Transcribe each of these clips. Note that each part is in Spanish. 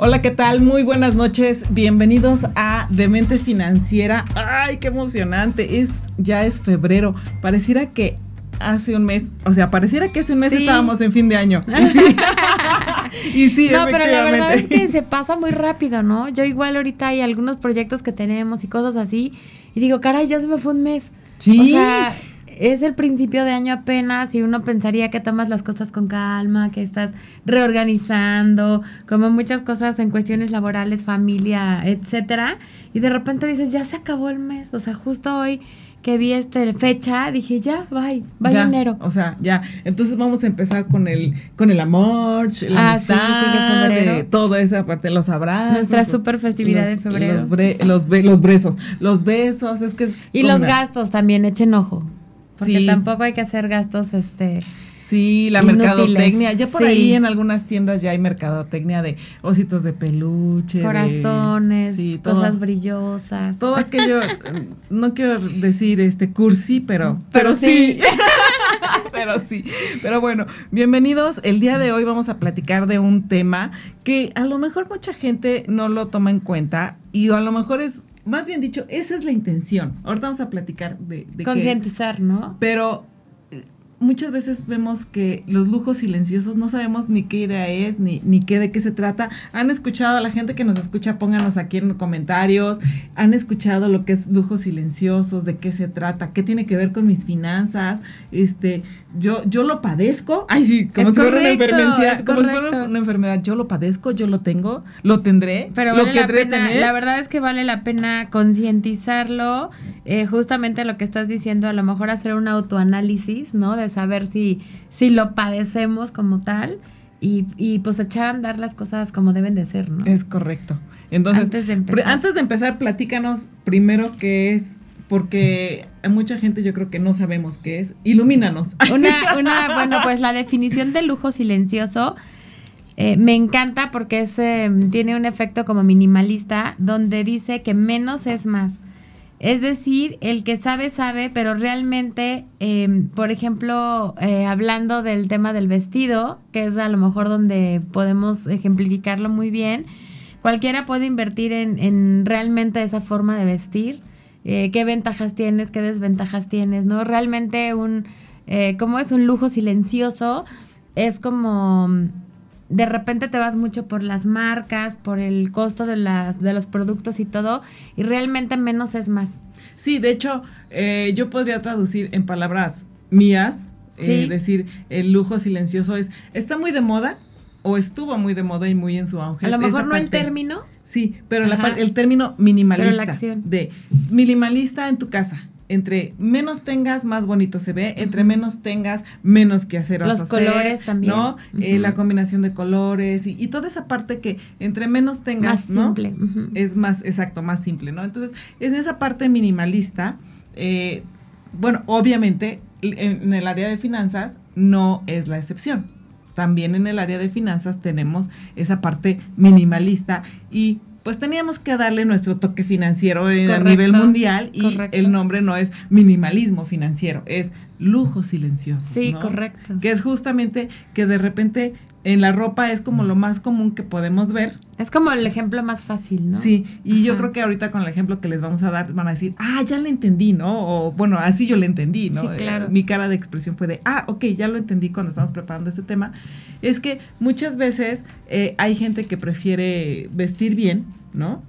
Hola, ¿qué tal? Muy buenas noches. Bienvenidos a Demente Financiera. ¡Ay, qué emocionante! Es ya es febrero. Pareciera que hace un mes, o sea, pareciera que hace un mes estábamos en fin de año. Y sí, no, pero la verdad es que se pasa muy rápido, ¿no? Yo igual ahorita hay algunos proyectos que tenemos y cosas así y digo, caray, ya se me fue un mes. Sí. O sea, es el principio de año apenas y uno pensaría que tomas las cosas con calma, que estás reorganizando, como muchas cosas en cuestiones laborales, familia, etcétera, y de repente dices, ya se acabó el mes, o sea, justo hoy que vi este fecha, dije, ya, bye, bye enero. O sea, ya. Entonces vamos a empezar con el con el amor, la ah, amistad, de toda esa parte, los abrazos. Nuestra super festividad de febrero. Los, los, los, besos, los besos, es que es Y los gastos también, echen ojo. Porque tampoco hay que hacer gastos este Sí, la mercadotecnia. Ya por ahí en algunas tiendas ya hay mercadotecnia de ositos de peluche. Corazones, cosas brillosas. Todo aquello, no quiero decir este cursi, pero, pero, sí. pero sí. Pero bueno, bienvenidos. El día de hoy vamos a platicar de un tema que a lo mejor mucha gente no lo toma en cuenta y a lo mejor es más bien dicho, esa es la intención. Ahorita vamos a platicar de... de Concientizar, ¿no? Pero muchas veces vemos que los lujos silenciosos no sabemos ni qué idea es, ni, ni qué de qué se trata. Han escuchado a la gente que nos escucha, pónganos aquí en comentarios. Han escuchado lo que es lujos silenciosos, de qué se trata, qué tiene que ver con mis finanzas. Este, yo, yo lo padezco. Ay, sí, como si fuera una enfermedad. Como si fuera una enfermedad. Yo lo padezco, yo lo tengo, lo tendré. Pero lo la, pena, la verdad es que vale la pena concientizarlo. Eh, justamente lo que estás diciendo, a lo mejor hacer un autoanálisis, ¿no? De saber si, si lo padecemos como tal y, y pues echar a andar las cosas como deben de ser, ¿no? Es correcto. Entonces, antes de empezar, antes de empezar platícanos primero qué es porque mucha gente yo creo que no sabemos qué es. Ilumínanos. Una, una bueno, pues la definición de lujo silencioso eh, me encanta porque es, em, tiene un efecto como minimalista, donde dice que menos es más. Es decir, el que sabe, sabe, pero realmente, em, por ejemplo, eh, hablando del tema del vestido, que es a lo mejor donde podemos ejemplificarlo muy bien, cualquiera puede invertir en, en realmente esa forma de vestir, eh, qué ventajas tienes, qué desventajas tienes, ¿no? Realmente un, eh, como es un lujo silencioso, es como de repente te vas mucho por las marcas, por el costo de, las, de los productos y todo, y realmente menos es más. Sí, de hecho, eh, yo podría traducir en palabras mías, eh, decir, el lujo silencioso es, está muy de moda o estuvo muy de moda y muy en su auge. A lo mejor no el término. Sí, pero la, el término minimalista. De minimalista en tu casa entre menos tengas, más bonito se ve, entre menos tengas, menos que hacer Los colores también. ¿no? Eh, la combinación de colores y, toda esa parte que entre menos tengas, más simple. Es más, exacto, más simple, ¿no? Entonces, en esa parte minimalista, eh, bueno, obviamente en, el área de finanzas no es la excepción. También en el área de finanzas tenemos esa parte minimalista y pues teníamos que darle nuestro toque financiero a nivel mundial y el nombre no es minimalismo financiero, es lujo silencioso. Sí, correcto. Que es justamente que de repente en la ropa es como lo más común que podemos ver. Es como el ejemplo más fácil, ¿no? Sí, y yo creo que ahorita con el ejemplo que les vamos a dar van a decir, ah, ya lo entendí, ¿no? O bueno, así yo lo entendí, ¿no? Sí, claro. Eh, mi cara de expresión fue de, ah, ok, ya lo entendí cuando estamos preparando este tema. Es que muchas veces eh, hay gente que prefiere vestir bien, ¿no?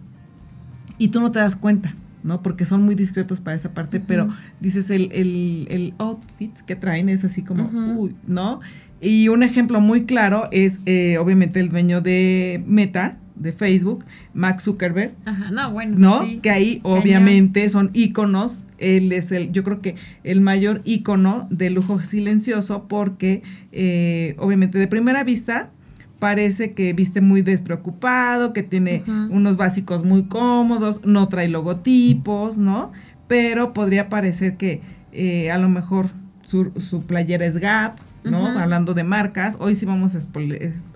Y tú no te das cuenta, ¿no? Porque son muy discretos para esa parte, pero dices el, el, el outfit que traen es así como, uy, ¿no? Y un ejemplo muy claro es eh, obviamente el dueño de Meta, de Facebook, Max Zuckerberg. Ajá, no, bueno. ¿No? que ahí obviamente son íconos. Él es el, yo creo que el mayor ícono de lujo silencioso porque eh, obviamente de primera vista parece que viste muy despreocupado, que tiene unos básicos muy cómodos, no trae logotipos, ¿no? Pero podría parecer que eh, a lo mejor su, su, playera es Gap, ¿no? Hablando de marcas, hoy sí vamos a,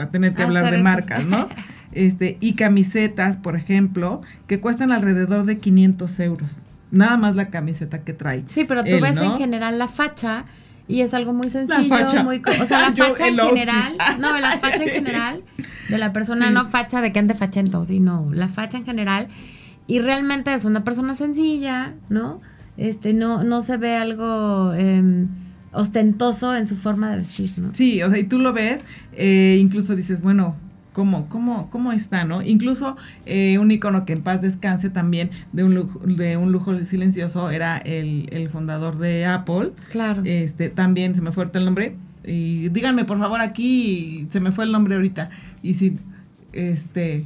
a tener que hablar de marcas, ¿no? este, y camisetas, por ejemplo, que cuestan alrededor de 500 euros. Nada más la camiseta que trae. Sí, pero tú ves en general la facha y es algo muy sencillo, muy, o sea, la facha en general, no, la facha en general de la persona no facha de que ande fachento, sino la facha en general. Y realmente es una persona sencilla, ¿no? Este, no, no se ve algo eh, ostentoso en su forma de vestir, ¿no? Sí, o sea, y tú lo ves, eh, incluso dices, bueno, cómo, cómo, cómo está, ¿no? Incluso eh, un icono que en paz descanse también de un lujo, de un lujo silencioso era el, el fundador de Apple. Claro. Este, también se me fue el nombre. Y díganme, por favor, aquí se me fue el nombre ahorita. Y si, este,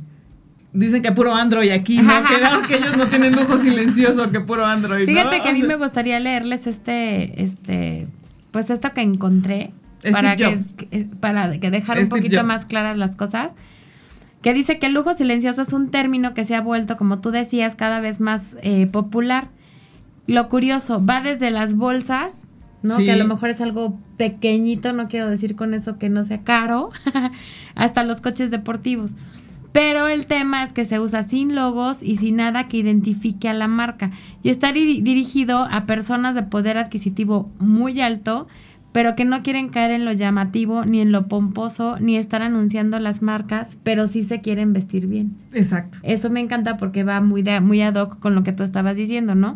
dicen que puro Android aquí, ¿no? que, que, ellos no tienen lujo silencioso, que puro Android. Fíjate que a mí me gustaría leerles este, este, pues esto que encontré para que, para que dejar un poquito más claras las cosas, que dice que el lujo silencioso es un término que se ha vuelto, como tú decías, cada vez más eh, popular. Lo curioso, va desde las bolsas, ¿no? Que a lo mejor es algo pequeñito, no quiero decir con eso que no sea caro, hasta los coches deportivos. Pero el tema es que se usa sin logos y sin nada que identifique a la marca. Y está dirigido a personas de poder adquisitivo muy alto pero que no quieren caer en lo llamativo, ni en lo pomposo, ni estar anunciando las marcas, pero sí se quieren vestir bien. Exacto. Eso me encanta porque va muy, de, muy ad hoc con lo que tú estabas diciendo, ¿no?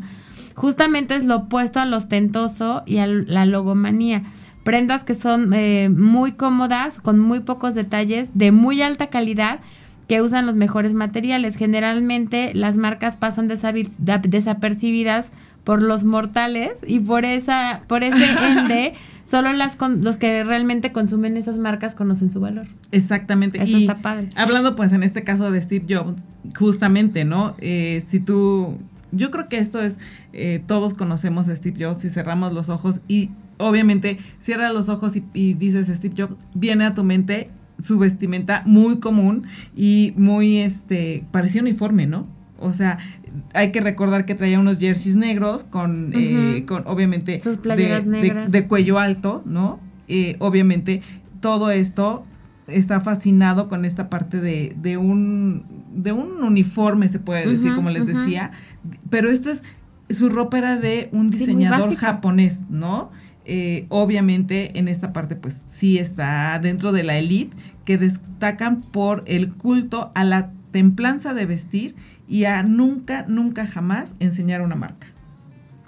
Justamente es lo opuesto al ostentoso y a la logomanía. Prendas que son eh, muy cómodas, con muy pocos detalles, de muy alta calidad, que usan los mejores materiales. Generalmente las marcas pasan desapercibidas por los mortales y por esa por ese ende solo las los que realmente consumen esas marcas conocen su valor. Exactamente. Eso está padre. Hablando pues en este caso de Steve Jobs, justamente, ¿no? Eh, si tú, yo creo que esto es, eh, todos conocemos a Steve Jobs, si cerramos los ojos y obviamente cierras los ojos y, y dices Steve Jobs, viene a tu mente su vestimenta muy común y muy, este, parecía uniforme, ¿no? O sea, hay que recordar que traía unos jerseys negros con, eh, con obviamente, de, cuello alto, ¿no? Eh, obviamente, todo esto está fascinado con esta parte de, de, un, de un uniforme, se puede decir, como les decía. Pero esto es, su ropa era de un diseñador japonés, ¿no? Eh, obviamente en esta parte pues sí está dentro de la elite que destacan por el culto a la templanza de vestir y a nunca, nunca jamás enseñar una marca.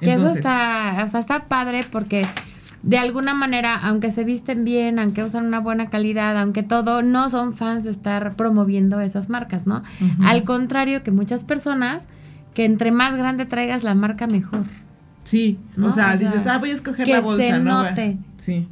Que eso está, o sea, está padre porque de alguna manera, aunque se visten bien, aunque usan una buena calidad, aunque todo, no son fans de estar promoviendo esas marcas, ¿no? Al contrario que muchas personas, que entre más grande traigas la marca, mejor. Sí, o, sea, dices, ah, voy a escoger la bolsa, se Note. Sí.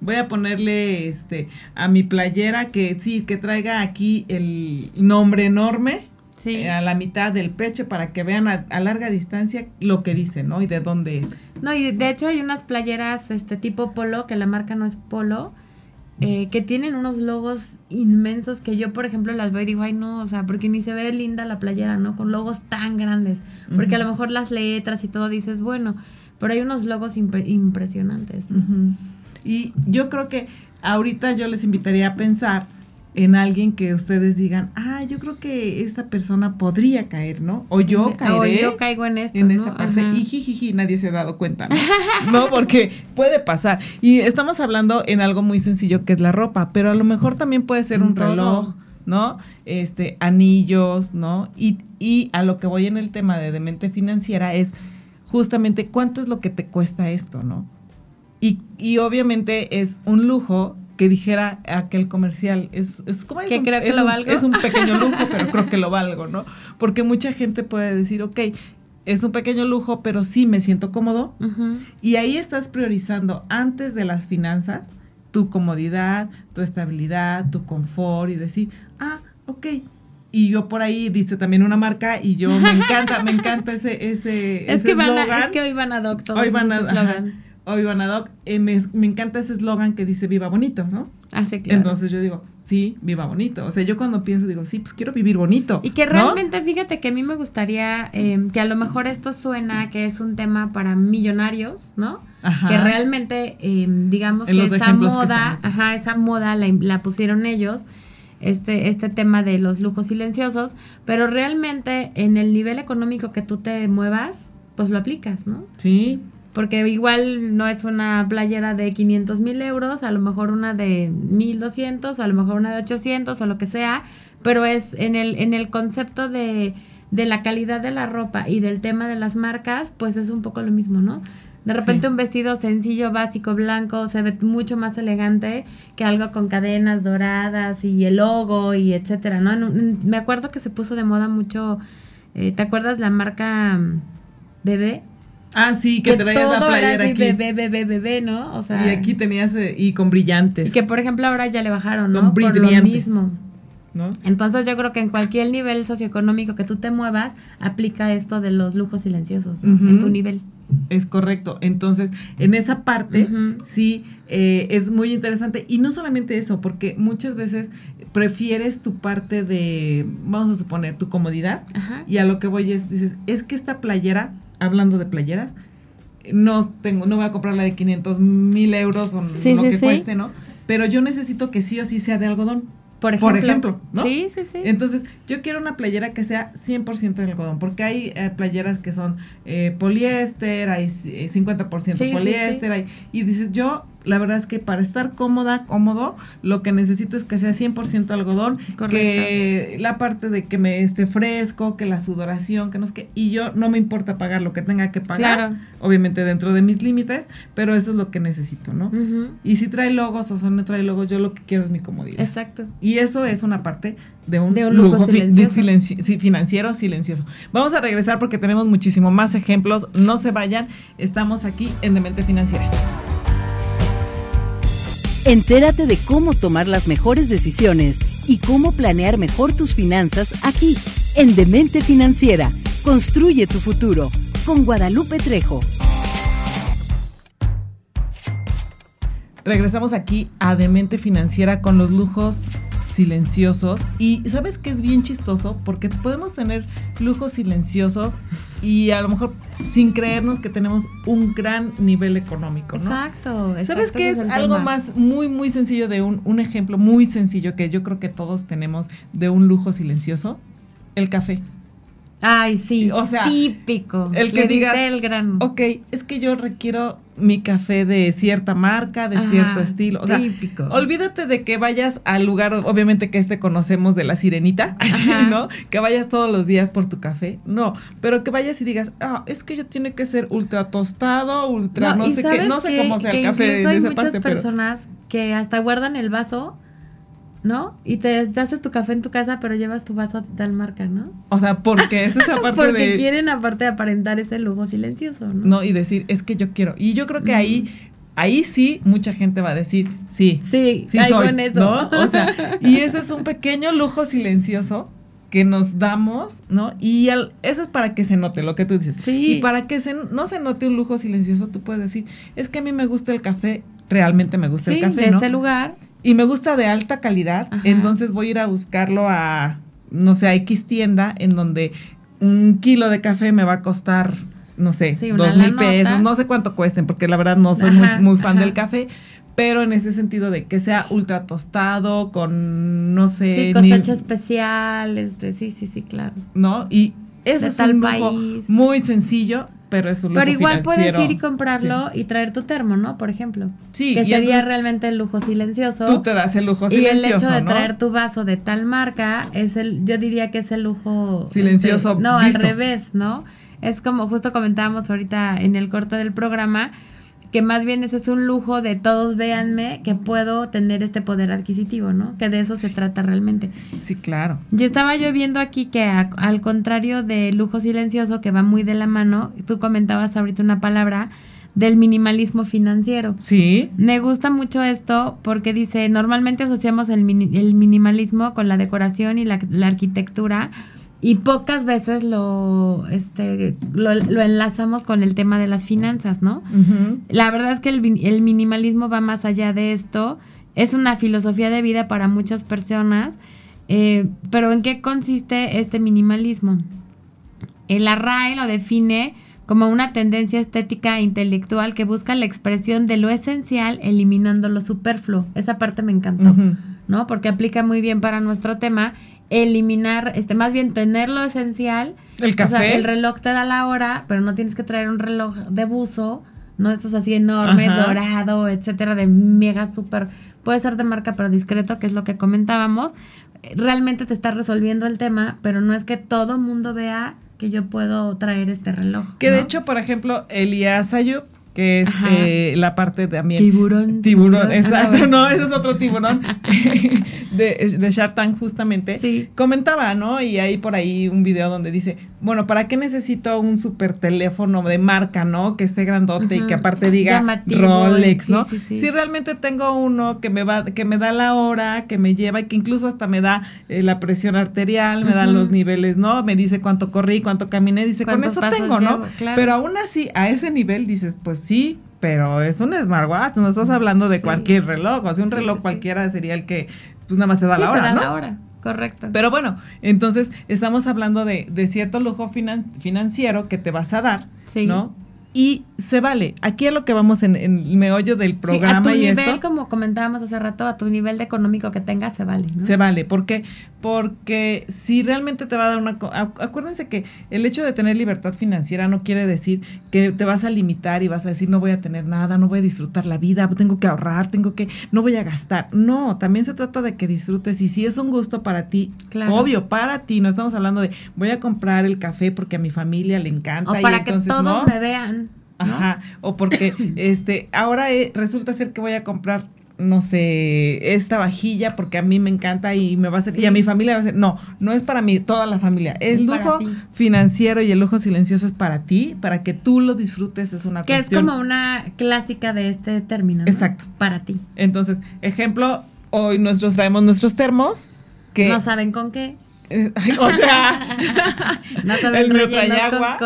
Voy a ponerle este a mi playera que sí, que traiga aquí el nombre enorme eh, a la mitad del pecho para que vean a, larga distancia lo que dice, ¿no? Y de dónde es. No, y de hecho hay unas playeras este tipo polo, que la marca no es polo, eh, que tienen unos logos inmensos que yo, por ejemplo, las veo y digo, ay, no, o sea, porque ni se ve linda la playera, ¿no? Con logos tan grandes. Porque a lo mejor las letras y todo dices, bueno, pero hay unos logos impresionantes. Y yo creo que ahorita yo les invitaría a pensar en alguien que ustedes digan, ah, yo creo que esta persona podría caer, ¿no? O yo caeré. O yo caigo en esto. En esta parte. Y jijiji, nadie se ha dado cuenta, ¿no? Porque puede pasar. Y estamos hablando en algo muy sencillo que es la ropa, pero a lo mejor también puede ser un reloj, ¿no? Este, anillos, ¿no? Y, y a lo que voy en el tema de demente financiera es justamente cuánto es lo que te cuesta esto, ¿no? Y, y obviamente es un lujo que dijera aquel comercial. Es, es como es, un, creo que lo valgo. es un pequeño lujo, pero creo que lo valgo, ¿no? Porque mucha gente puede decir, ok, es un pequeño lujo, pero sí me siento cómodo. Y ahí estás priorizando antes de las finanzas tu comodidad, tu estabilidad, tu confort y decir, ah, ok. Y yo por ahí dice también una marca y yo me encanta, me encanta ese ese es que van a, es que hoy van a doctor. Hoy van a, o vivan ad hoc. Eh, me, me, encanta ese eslogan que dice viva bonito, ¿no? Ah, sí, claro. Entonces yo digo, sí, viva bonito. O sea, yo cuando pienso digo, sí, pues quiero vivir bonito. Y que realmente, fíjate que a mí me gustaría em, que a lo mejor esto suena que es un tema para millonarios, ¿no? Ajá. Que realmente, em, digamos que esa moda, ajá, esa moda la, la pusieron ellos este, este tema de los lujos silenciosos, pero realmente en el nivel económico que tú te muevas, pues lo aplicas, ¿no? Sí. Porque igual no es una playera de 500 mil euros, a lo mejor una de 1200, o a lo mejor una de 800 o lo que sea, pero es en el, en el concepto de, de la calidad de la ropa y del tema de las marcas, pues es un poco lo mismo, ¿no? De repente un vestido sencillo, básico, blanco, se ve mucho más elegante que algo con cadenas doradas y el logo y etcétera, ¿no? me acuerdo que se puso de moda mucho, eh, ¿te acuerdas la marca mm, Bebé? Ah, sí, que, traías la playera aquí. Bebé, bebé, bebé, ¿no? O sea, y aquí tenías, eh, y con brillantes. Y que, por ejemplo, ahora ya le bajaron, ¿no? Con brillantes. Por lo mismo. ¿No? Entonces yo creo que en cualquier nivel socioeconómico que tú te muevas, aplica esto de los lujos silenciosos, ¿no? En tu nivel. Es correcto. Entonces, en esa parte, sí, eh, es muy interesante. Y no solamente eso, porque muchas veces prefieres tu parte de, vamos a suponer, tu comodidad. Y a lo que voy es, dices, es que esta playera, hablando de playeras, no tengo, no voy a comprar la de 500 mil euros o lo que cueste, ¿no? Pero yo necesito que sí o sí sea de algodón. Por ejemplo, ¿no? Sí, sí, sí. Entonces, yo quiero una playera que sea 100% de algodón, porque hay eh, playeras que son eh, poliéster, hay 50% eh, poliéster, hay, y dices, yo la verdad es que para estar cómoda, cómodo, lo que necesito es que sea 100% algodón, que la parte de que me esté fresco, que la sudoración, que no es que, y yo no me importa pagar lo que tenga que pagar, obviamente dentro de mis límites, pero eso es lo que necesito, ¿no? Y si trae logos o no trae logos, yo lo que quiero es mi comodidad. Exacto. Y eso es una parte de un, lujo, financiero silencioso. Vamos a regresar porque tenemos muchísimo más ejemplos. No se vayan, estamos aquí en Demente Financiera. Entérate de cómo tomar las mejores decisiones y cómo planear mejor tus finanzas aquí, en Demente Financiera. Construye tu futuro con Guadalupe Trejo. Regresamos aquí a Demente Financiera con los lujos silenciosos. Y sabes que es bien chistoso porque podemos tener lujos silenciosos y a lo mejor sin creernos que tenemos un gran nivel económico, ¿no? Exacto. ¿Sabes qué es, algo más muy, muy sencillo de un, un ejemplo muy sencillo que yo creo que todos tenemos de un lujo silencioso? El café. Ay, sí. O sea, típico. El que digas, el gran... ok, es que yo requiero mi café de cierta marca, de cierto estilo. O sea, típico. olvídate de que vayas al lugar, obviamente que este conocemos de la sirenita, ¿no? Que vayas todos los días por tu café. No, pero que vayas y digas, ah, es que yo tiene que ser ultra tostado, ultra no, sé qué, no sé cómo sea el café en esa hay muchas personas que hasta guardan el vaso ¿no? Y te, haces tu café en tu casa, pero llevas tu vaso de tal marca, ¿no? O sea, porque es esa parte porque quieren aparte aparentar ese lujo silencioso, ¿no? No, y decir, es que yo quiero. Y yo creo que ahí ahí sí mucha gente va a decir, sí, sí, sí soy, eso. ¿no? O sea, y ese es un pequeño lujo silencioso que nos damos, ¿no? Y eso es para que se note lo que tú dices. Sí. Y para que se, no se note un lujo silencioso, tú puedes decir, es que a mí me gusta el café, realmente me gusta el café, de ese lugar y me gusta de alta calidad, entonces voy a ir a buscarlo a, no sé, a X tienda en donde un kilo de café me va a costar, no sé, dos mil pesos, no sé cuánto cuesten, porque la verdad no soy muy, muy, fan del café, pero en ese sentido de que sea ultra tostado, con, no sé... Sí, cosecha especial, este, sí, sí, sí, claro. ¿No? Y ese es un lujo muy sencillo, pero es un lujo Pero igual puedes ir y comprarlo y traer tu termo, ¿no? Por ejemplo. Sí. Que sería realmente el lujo silencioso. Tú te das el lujo silencioso, Y el hecho de traer tu vaso de tal marca es el, yo diría que es el lujo... Silencioso. Este, no, al revés, ¿no? Es como justo comentábamos ahorita en el corte del programa, que más bien ese es un lujo de todos véanme que puedo tener este poder adquisitivo, ¿no? Que de eso se trata realmente. Sí, claro. Y estaba yo viendo aquí que al contrario del lujo silencioso que va muy de la mano, tú comentabas ahorita una palabra del minimalismo financiero. Sí. Me gusta mucho esto porque dice, normalmente asociamos el, el minimalismo con la decoración y la, la arquitectura, y pocas veces lo, este, lo, enlazamos con el tema de las finanzas, ¿no? La verdad es que el, el, minimalismo va más allá de esto, es una filosofía de vida para muchas personas, eh, pero ¿en qué consiste este minimalismo? El array lo define como una tendencia estética e intelectual que busca la expresión de lo esencial eliminando lo superfluo. Esa parte me encantó, ¿no? Porque aplica muy bien para nuestro tema eliminar, este, más bien tener lo esencial. El café. O sea, el reloj te da la hora, pero no tienes que traer un reloj de buzo, no estos así enormes, dorado, etcétera, de mega súper, puede ser de marca pero discreto, que es lo que comentábamos. Realmente te está resolviendo el tema, pero no es que todo mundo vea que yo puedo traer este reloj. Que de hecho, por ejemplo, Elías Ayub que es eh, la parte también... Tiburón. Tiburón, ah, exacto, no, ese es otro tiburón de, de Shark Tank justamente. Sí. Comentaba, ¿no? Y hay por ahí un video donde dice, bueno, ¿para qué necesito un super teléfono de marca, ¿no? Que esté grandote y que aparte diga Rolex, ¿no? si realmente tengo uno que me va, que me da la hora, que me lleva y que incluso hasta me da eh, la presión arterial, me dan los niveles, ¿no? Me dice cuánto corrí, cuánto caminé, dice, con eso tengo, ¿no? Pero aún así, a ese nivel dices, pues sí, pero es un smartwatch, no estás hablando de cualquier reloj, o sea, un reloj cualquiera sería el que pues nada más te da la hora, te da la hora. Correcto. Pero bueno, entonces estamos hablando de, de cierto lujo financiero que te vas a dar, ¿no? Y se vale. Aquí es lo que vamos en, el meollo del programa sí, a tu nivel, como comentábamos hace rato, a tu nivel de económico que tengas, se vale. Se vale. ¿Por qué? Porque si realmente te va a dar una... Acuérdense que el hecho de tener libertad financiera no quiere decir que te vas a limitar y vas a decir no voy a tener nada, no voy a disfrutar la vida, tengo que ahorrar, tengo que... no voy a gastar. No, también se trata de que disfrutes y si es un gusto para ti, obvio, para ti, no estamos hablando de voy a comprar el café porque a mi familia le encanta. O para que todos me vean. Ajá, o porque este ahora eh, resulta ser que voy a comprar no sé, esta vajilla porque a mí me encanta y me va a hacer, y a mi familia va a ser, no, no es para mí, toda la familia. El lujo financiero y el lujo silencioso es para ti, para que tú lo disfrutes, es una que cuestión. Que es como una clásica de este término. Exacto. Para ti. Entonces, ejemplo, hoy nosotros traemos nuestros termos. Que, no saben con qué. o sea, no el mío trae agua.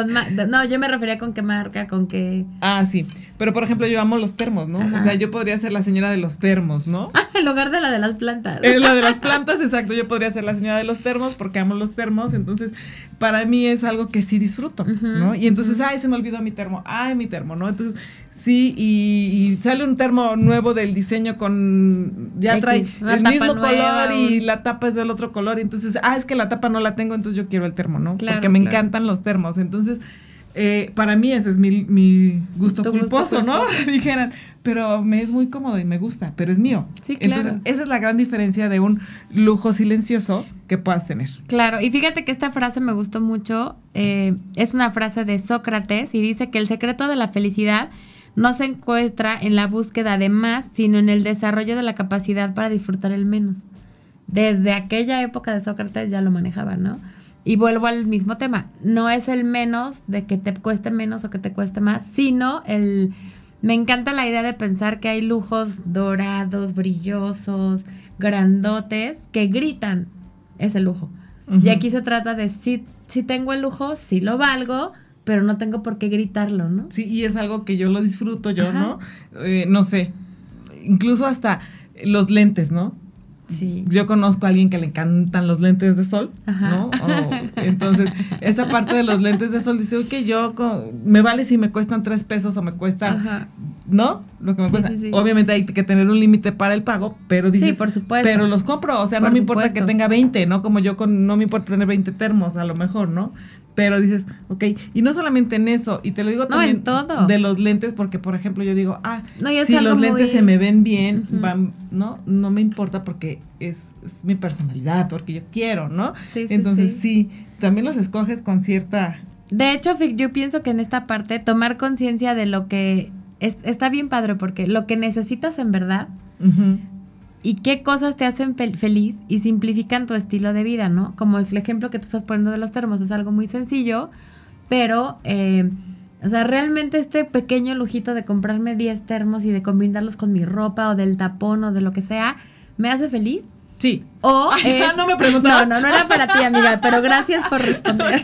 no, yo me refería con qué marca, con qué. Ah, sí. Pero por ejemplo, yo amo los termos, ¿no? O sea, yo podría ser la señora de los termos, ¿no? en lugar de la de las plantas. La de las plantas, exacto. Yo podría ser la señora de los termos porque amo los termos. Entonces, para mí es algo que sí disfruto, ¿no? Y entonces, ay, se me olvidó mi termo. Ay, mi termo, ¿no? Entonces, Sí, y, sale un termo nuevo del diseño con, ya trae el mismo color y la tapa es del otro color, y entonces, ah, es que la tapa no la tengo, entonces yo quiero el termo, ¿no? Porque me encantan los termos, entonces, eh, para mí ese es mi, gusto culposo, ¿no? Dijeran, pero me es muy cómodo y me gusta, pero es mío. Sí, claro. Entonces, esa es la gran diferencia de un lujo silencioso que puedas tener. Claro, y fíjate que esta frase me gustó mucho, eh, es una frase de Sócrates y dice que el secreto de la felicidad no se encuentra en la búsqueda de más, sino en el desarrollo de la capacidad para disfrutar el menos. Desde aquella época de Sócrates ya lo manejaba, ¿no? Y vuelvo al mismo tema, no es el menos de que te cueste menos o que te cueste más, sino el... Me encanta la idea de pensar que hay lujos dorados, brillosos, grandotes, que gritan ese lujo. Y aquí se trata de si, si tengo el lujo, si lo valgo, pero no tengo por qué gritarlo, ¿no? Sí, y es algo que yo lo disfruto, yo, ¿no? Eh, no sé, incluso hasta los lentes, ¿no? Sí. Yo conozco a alguien que le encantan los lentes de sol, ¿no? entonces, esa parte de los lentes de sol dice, ok, yo me vale si me cuestan tres pesos o me cuestan, ¿no? Lo que me cuesta. Obviamente hay que tener un límite para el pago, pero dices, sí, por supuesto. pero los compro, o sea, no me importa que tenga 20, ¿no? Como yo con, no me importa tener 20 termos, a lo mejor, ¿no? Pero dices, ok, y no solamente en eso, y te lo digo también de los lentes, porque por ejemplo yo digo, ah, si los lentes se me ven bien, van, ¿no? No me importa porque es, mi personalidad, porque yo quiero, ¿no? Sí, sí, Entonces sí. también los escoges con cierta... De hecho, yo pienso que en esta parte tomar conciencia de lo que es, está bien padre, porque lo que necesitas en verdad y qué cosas te hacen feliz y simplifican tu estilo de vida, ¿no? Como el ejemplo que tú estás poniendo de los termos, es algo muy sencillo, pero, eh, o sea, realmente este pequeño lujito de comprarme 10 termos y de combinarlos con mi ropa o del tapón o de lo que sea, me hace feliz. Sí. O no me preguntabas. No, no, no era para ti, amiga, pero gracias por responder.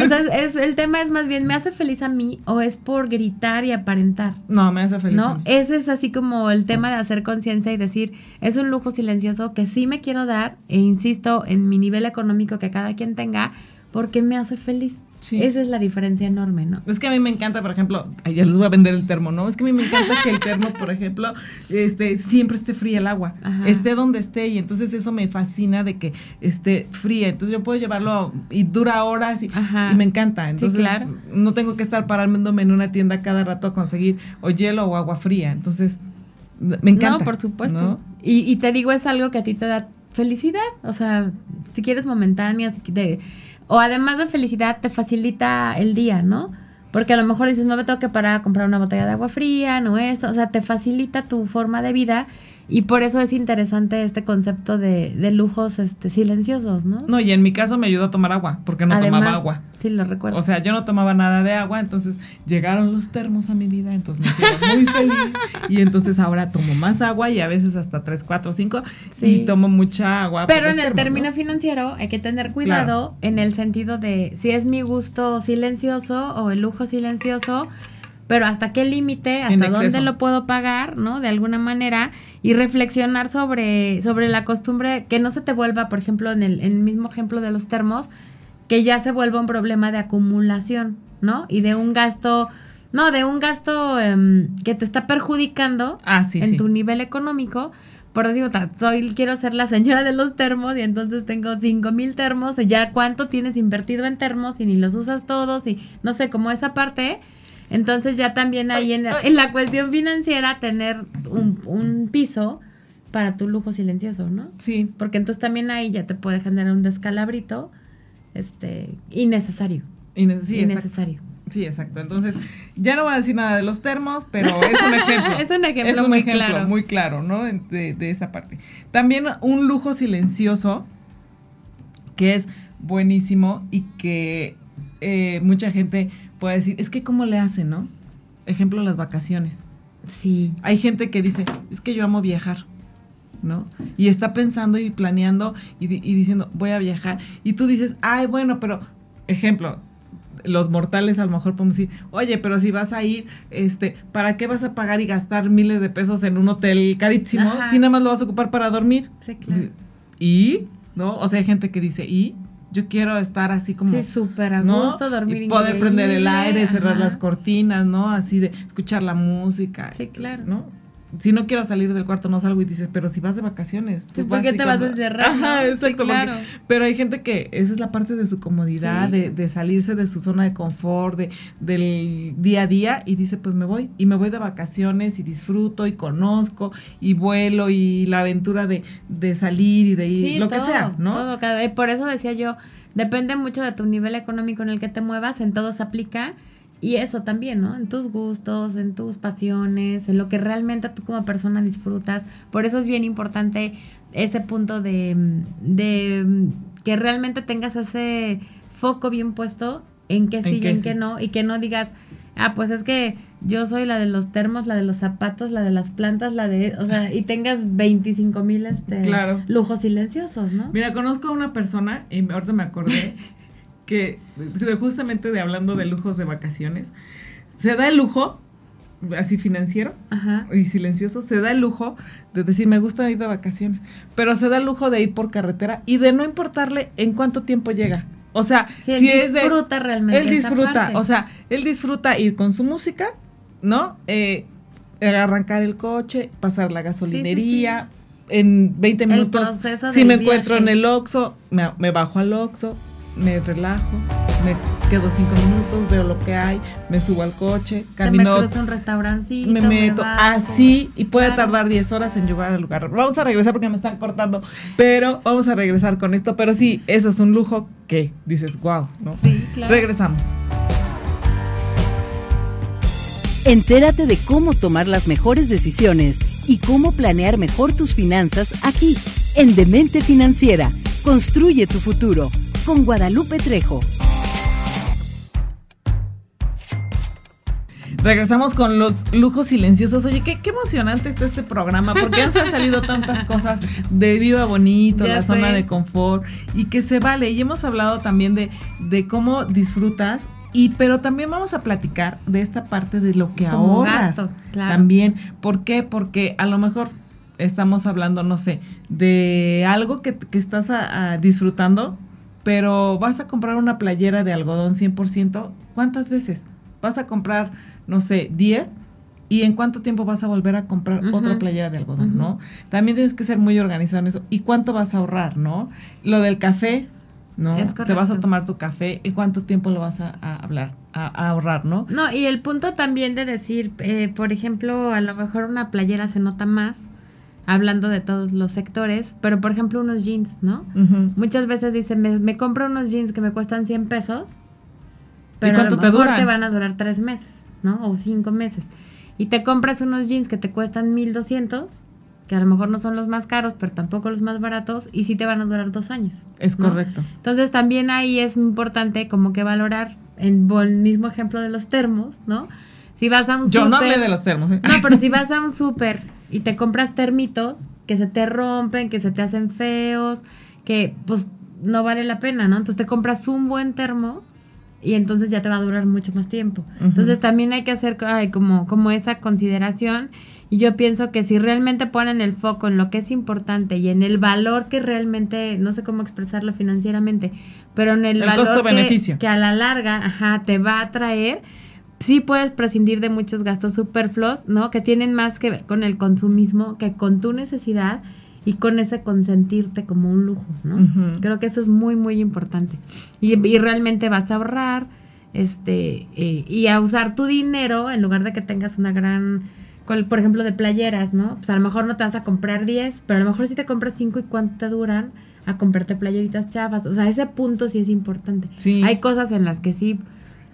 O sea, es, el tema es más bien, ¿me hace feliz a mí o es por gritar y aparentar? No, me hace feliz. No, ese es así como el tema de hacer conciencia y decir, es un lujo silencioso que sí me quiero dar e insisto en mi nivel económico que cada quien tenga porque me hace feliz. Esa es la diferencia enorme, ¿no? Es que a mí me encanta, por ejemplo, ya les voy a vender el termo, ¿no? Es que a mí me encanta que el termo, por ejemplo, este, siempre esté fría el agua, esté donde esté, y entonces eso me fascina de que esté fría. Entonces yo puedo llevarlo y dura horas y, me encanta. Entonces no tengo que estar parándome en una tienda cada rato a conseguir o hielo o agua fría. Entonces, me encanta. No, por supuesto. Y, y te digo, es algo que a ti te da felicidad. O sea, si quieres momentánea, si quieres o además de felicidad, te facilita el día, ¿no? Porque a lo mejor dices, no me tengo que parar a comprar una botella de agua fría, no esto, o sea, te facilita tu forma de vida y por eso es interesante este concepto de, de, lujos este, silenciosos, ¿no? No, y en mi caso me ayudó a tomar agua, porque no tomaba agua. Sí, lo recuerdo. O sea, yo no tomaba nada de agua, entonces llegaron los termos a mi vida, entonces me hicieron muy feliz. Y entonces ahora tomo más agua y a veces hasta 3, 4, 5 y tomo mucha agua. Pero en el término financiero hay que tener cuidado en el sentido de si es mi gusto silencioso o el lujo silencioso pero hasta qué límite, hasta dónde lo puedo pagar, ¿no? De alguna manera y reflexionar sobre, sobre la costumbre, que no se te vuelva, por ejemplo, en el, en el mismo ejemplo de los termos, que ya se vuelva un problema de acumulación, ¿no? Y de un gasto, no, de un gasto em, que te está perjudicando ah, en tu nivel económico. Por decir, soy, quiero ser la señora de los termos y entonces tengo cinco mil termos, y ya cuánto tienes invertido en termos y ni los usas todos y no sé, como esa parte entonces ya también ahí en la, cuestión financiera tener un, piso para tu lujo silencioso, ¿no? Sí. Porque entonces también ahí ya te puede generar un descalabrito este, innecesario. sí, innecesario. Sí, exacto. Entonces, ya no voy a decir nada de los termos, pero es un ejemplo. es un ejemplo, es un muy, ejemplo claro. muy claro, ¿no? De, de esta parte. También un lujo silencioso que es buenísimo y que eh, mucha gente puede decir, es que cómo le hacen, ¿no? Ejemplo, las vacaciones. Sí. Hay gente que dice, es que yo amo viajar, ¿no? Y está pensando y planeando y, diciendo, voy a viajar. Y tú dices, ay, bueno, pero, ejemplo, los mortales a lo mejor podemos decir, oye, pero si vas a ir, este, ¿para qué vas a pagar y gastar miles de pesos en un hotel carísimo si nada más lo vas a ocupar para dormir? Sí, claro. Y, ¿no? O sea, hay gente que dice, ¿y? Yo quiero estar así como... Sí, súper a gusto, dormir y Poder prender el aire, cerrar las cortinas, ¿no? Así de escuchar la música. Sí, claro. ¿No? Si no quiero salir del cuarto, no salgo y dices, pero si vas de vacaciones. Tú ¿Por qué te vas a encerrar? Ajá, exacto. claro. pero hay gente que esa es la parte de su comodidad, de, de, salirse de su zona de confort, de, del día a día y dice, pues me voy y me voy de vacaciones y disfruto y conozco y vuelo y la aventura de, de salir y de ir, lo que sea, ¿no? Todo, cada, por eso decía yo, depende mucho de tu nivel económico en el que te muevas, en todo se aplica y eso también, ¿no? En tus gustos, en tus pasiones, en lo que realmente tú como persona disfrutas. Por eso es bien importante ese punto de, de que realmente tengas ese foco bien puesto en qué sí y en qué no. Y que no digas, ah, pues es que yo soy la de los termos, la de los zapatos, la de las plantas, la de, o sea, y tengas 25 mil este, lujos silenciosos, ¿no? Mira, conozco a una persona, y ahorita me acordé, que justamente de hablando de lujos de vacaciones, se da el lujo, así financiero y silencioso, se da el lujo de decir, me gusta ir de vacaciones, pero se da el lujo de ir por carretera y de no importarle en cuánto tiempo llega. O sea, si es de... realmente. Él disfruta, o sea, él disfruta ir con su música, ¿no? Eh, arrancar el coche, pasar la gasolinería, en 20 minutos, si me encuentro en el Oxxo, me, me bajo al Oxxo, me relajo, me quedo cinco minutos, veo lo que hay, me subo al coche, camino. me un restaurancito. Me meto así y puede tardar 10 horas en llegar al lugar. Vamos a regresar porque me están cortando, pero vamos a regresar con esto. Pero sí, eso es un lujo que dices, wow, ¿no? Sí, claro. Regresamos. Entérate de cómo tomar las mejores decisiones y cómo planear mejor tus finanzas aquí, en Demente Financiera. Construye tu futuro con Guadalupe Trejo. Regresamos con los lujos silenciosos. Oye, qué, qué emocionante está este programa, porque han salido tantas cosas de Viva Bonito, la zona de confort, y que se vale. Y hemos hablado también de, de cómo disfrutas y pero también vamos a platicar de esta parte de lo que ahorras. También, ¿por qué? Porque a lo mejor estamos hablando, no sé, de algo que, estás disfrutando, pero vas a comprar una playera de algodón 100%, ¿cuántas veces? Vas a comprar, no sé, 10 y en cuánto tiempo vas a volver a comprar otra playera de algodón, ¿no? También tienes que ser muy organizado en eso. ¿Y cuánto vas a ahorrar, no? Lo del café, ¿no? Te vas a tomar tu café y cuánto tiempo lo vas a, hablar, a, ahorrar, ¿no? No, y el punto también de decir, eh, por ejemplo, a lo mejor una playera se nota más hablando de todos los sectores, pero por ejemplo unos jeans, ¿no? Muchas veces dicen, me, compro unos jeans que me cuestan 100 pesos, pero a lo mejor te, van a durar tres meses, ¿no? O cinco meses. Y te compras unos jeans que te cuestan 1200, que a lo mejor no son los más caros, pero tampoco los más baratos, y sí te van a durar dos años. Es correcto. Entonces también ahí es importante como que valorar, en el mismo ejemplo de los termos, ¿no? Si vas a un Yo no hablé de los termos. ¿eh? No, pero si vas a un súper y te compras termitos que se te rompen, que se te hacen feos, que pues no vale la pena, ¿no? Entonces te compras un buen termo y entonces ya te va a durar mucho más tiempo. Entonces también hay que hacer como, como esa consideración y yo pienso que si realmente ponen el foco en lo que es importante y en el valor que realmente, no sé cómo expresarlo financieramente, pero en el, valor que, que, a la larga ajá, te va a traer, sí puedes prescindir de muchos gastos superfluos, ¿no? Que tienen más que ver con el consumismo que con tu necesidad y con ese consentirte como un lujo, ¿no? Creo que eso es muy, muy importante. Y, realmente vas a ahorrar, este, eh, y a usar tu dinero en lugar de que tengas una gran, por ejemplo, de playeras, ¿no? Pues a lo mejor no te vas a comprar 10, pero a lo mejor si te compras 5 y cuánto te duran a comprarte playeritas chafas. O sea, ese punto sí es importante. Sí. Hay cosas en las que sí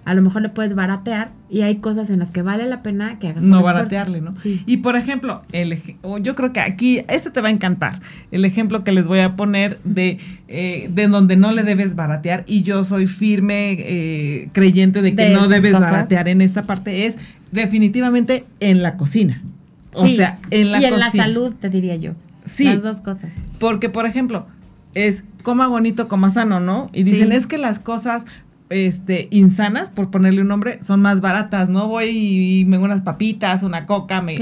a lo mejor le puedes baratear y hay cosas en las que vale la pena que hagas. No baratearle, ¿no? Sí. Y por ejemplo, el, yo creo que aquí, este te va a encantar, el ejemplo que les voy a poner de, eh, de donde no le debes baratear y yo soy firme eh, creyente de que no debes baratear en esta parte es definitivamente en la cocina. O sea, en la cocina. Y en la salud, te diría yo. Sí. Las dos cosas. Porque, por ejemplo, es coma bonito, coma sano, ¿no? Y dicen, es que las cosas este, insanas, por ponerle un nombre, son más baratas, ¿no? Voy y, me unas papitas, una coca, me,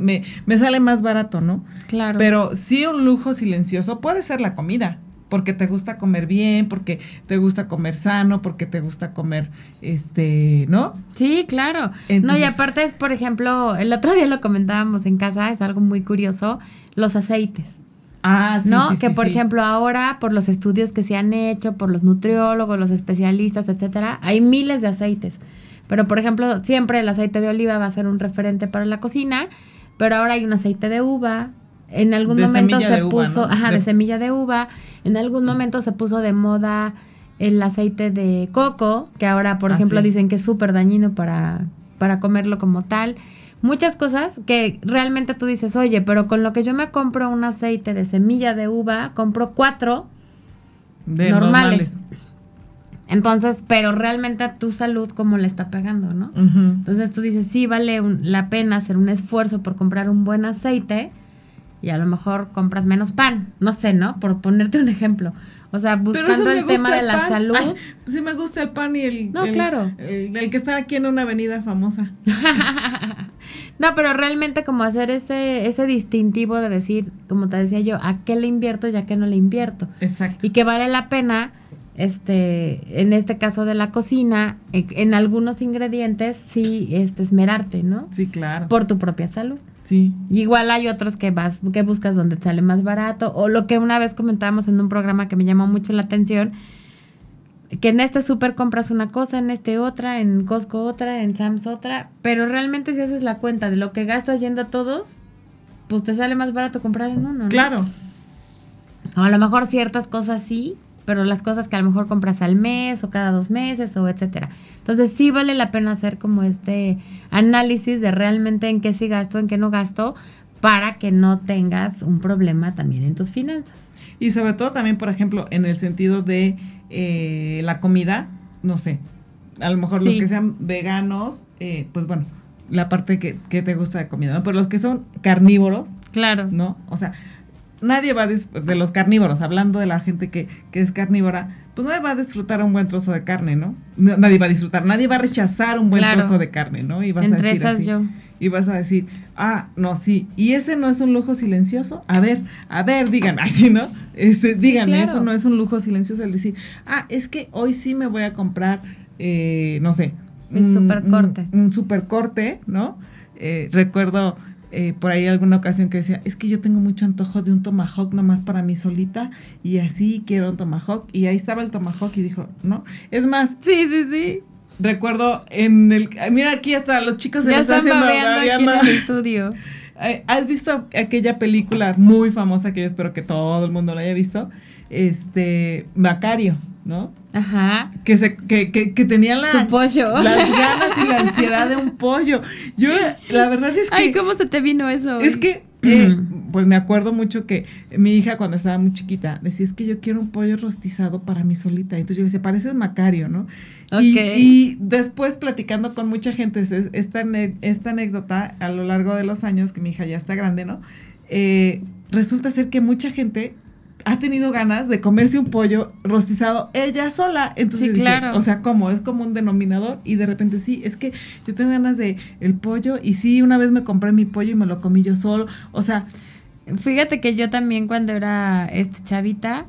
me, me, sale más barato, ¿no? Claro. Pero sí un lujo silencioso puede ser la comida, porque te gusta comer bien, porque te gusta comer sano, porque te gusta comer, este, ¿no? Sí, claro. no, y aparte es, por ejemplo, el otro día lo comentábamos en casa, es algo muy curioso, los aceites. Ah, sí, ¿no? que por ejemplo ahora, por los estudios que se han hecho, por los nutriólogos, los especialistas, etcétera, hay miles de aceites. Pero por ejemplo, siempre el aceite de oliva va a ser un referente para la cocina, pero ahora hay un aceite de uva. En algún momento se puso, ajá, de, semilla de uva. En algún momento se puso de moda el aceite de coco, que ahora, por ah, ejemplo, dicen que es súper dañino para, para comerlo como tal muchas cosas que realmente tú dices, oye, pero con lo que yo me compro un aceite de semilla de uva, compro cuatro normales. Entonces, pero realmente a tu salud, ¿cómo le está pegando, no? Entonces tú dices, sí, vale la pena hacer un esfuerzo por comprar un buen aceite y a lo mejor compras menos pan, no sé, ¿no? Por ponerte un ejemplo. O sea, buscando el tema de la salud. Pues sí me gusta el pan y el... No, claro. El, el, que está aquí en una avenida famosa. no, pero realmente como hacer ese, ese distintivo de decir, como te decía yo, ¿a qué le invierto y a qué no le invierto? Exacto. Y que vale la pena, este, en este caso de la cocina, en algunos ingredientes, sí, este, esmerarte, ¿no? Sí, claro. Por tu propia salud. Sí. igual hay otros que vas, que buscas donde sale más barato, o lo que una vez comentábamos en un programa que me llamó mucho la atención, que en este súper compras una cosa, en este otra, en Costco otra, en Sam's otra, pero realmente si haces la cuenta de lo que gastas yendo a todos, pues te sale más barato comprar en uno. ¿no? Claro. O a lo mejor ciertas cosas sí, pero las cosas que a lo mejor compras al mes o cada dos meses o etcétera. Entonces sí vale la pena hacer como este análisis de realmente en qué sí gasto, en qué no gasto, para que no tengas un problema también en tus finanzas. Y sobre todo también, por ejemplo, en el sentido de eh, la comida, no sé, a lo mejor los que sean veganos, eh, pues bueno, la parte que, que te gusta de comida, ¿no? Pero los que son carnívoros, claro. ¿no? O sea, nadie va a de los carnívoros, hablando de la gente que, que, es carnívora, pues nadie va a disfrutar un buen trozo de carne, ¿no? Nadie va a disfrutar, nadie va a rechazar un buen trozo de carne, ¿no? Y vas a decir así, yo. Y vas a decir, ah, no, sí, y ese no es un lujo silencioso. A ver, a ver, díganme, así, ¿no? Este, díganme, eso no es un lujo silencioso el decir, ah, es que hoy sí me voy a comprar, eh, no sé, un super corte. Un, super corte, ¿no? Eh, recuerdo eh, por ahí alguna ocasión que decía, es que yo tengo mucho antojo de un tomahawk nomás para mí solita y así quiero un tomahawk. Y ahí estaba el tomahawk y dijo, ¿no? Es más. Sí, sí, sí. Recuerdo en el... Mira, aquí hasta los chicos se ya están haciendo... Aquí en el estudio. Eh, ¿Has visto aquella película muy famosa que yo espero que todo el mundo la haya visto? Este, Macario, ¿no? Ajá. Que, se, que, que, que tenía la, Su pollo. las ganas y la ansiedad de un pollo. Yo, la verdad es que... Ay, ¿cómo se te vino eso? Es que, eh, pues me acuerdo mucho que mi hija cuando estaba muy chiquita decía, es que yo quiero un pollo rostizado para mí solita. Entonces yo le decía, pareces Macario, ¿no? Y, y, después platicando con mucha gente, esta, esta anécdota a lo largo de los años, que mi hija ya está grande, ¿no? Eh, resulta ser que mucha gente ha tenido ganas de comerse un pollo rostizado ella sola. Entonces, sí, claro. o sea, ¿cómo? Es como un denominador y de repente sí, es que yo tengo ganas de el pollo y sí, una vez me compré mi pollo y me lo comí yo solo. O sea... Fíjate que yo también cuando era este chavita,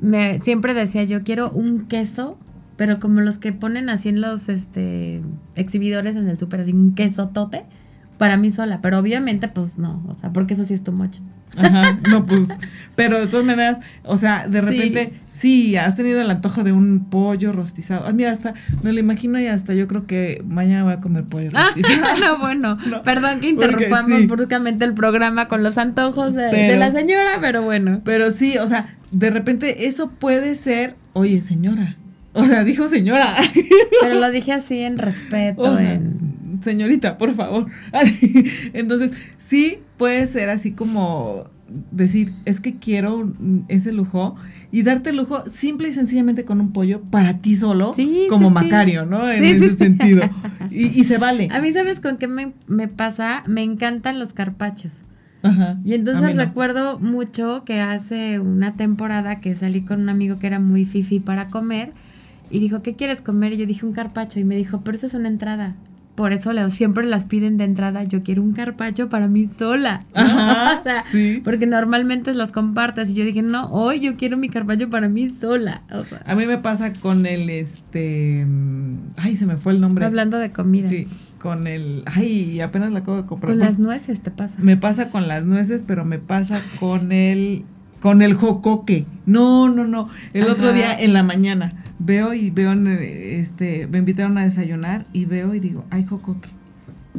me siempre decía yo quiero un queso pero como los que ponen así en los este exhibidores en el súper, así un queso tote, para mí sola, pero obviamente pues no, o sea, porque eso sí es tu mocho. Ajá, no, pues, pero de todas maneras, o sea, de repente, sí. has tenido el antojo de un pollo rostizado. Ah, mira, hasta, me lo imagino y hasta yo creo que mañana voy a comer pollo ah, rostizado. no, bueno, perdón que interrumpamos bruscamente el programa con los antojos de, la señora, pero bueno. Pero sí, o sea, de repente eso puede ser, oye, señora, o sea, dijo señora. Pero lo dije así en respeto, en señorita, por favor. Entonces, sí puede ser así como decir, es que quiero ese lujo y darte el lujo simple y sencillamente con un pollo para ti solo, como Macario, ¿no? En ese sentido. Y, se vale. A mí, ¿sabes con qué me, pasa? Me encantan los carpachos. Ajá, y entonces recuerdo mucho que hace una temporada que salí con un amigo que era muy fifi para comer y dijo, ¿qué quieres comer? Y yo dije un carpacho y me dijo, pero eso es una entrada por eso siempre las piden de entrada, yo quiero un carpacho para mí sola. o sea, porque normalmente los compartas y yo dije, no, hoy yo quiero mi carpacho para mí sola. a mí me pasa con el, este, ay, se me fue el nombre. Hablando de comida. Sí, con el, ay, apenas la acabo de comprar. Con las nueces te pasa. Me pasa con las nueces, pero me pasa con el, con el jocoque. No, no, no. El otro día en la mañana veo y veo, este, me invitaron a desayunar y veo y digo, ay, jocoque.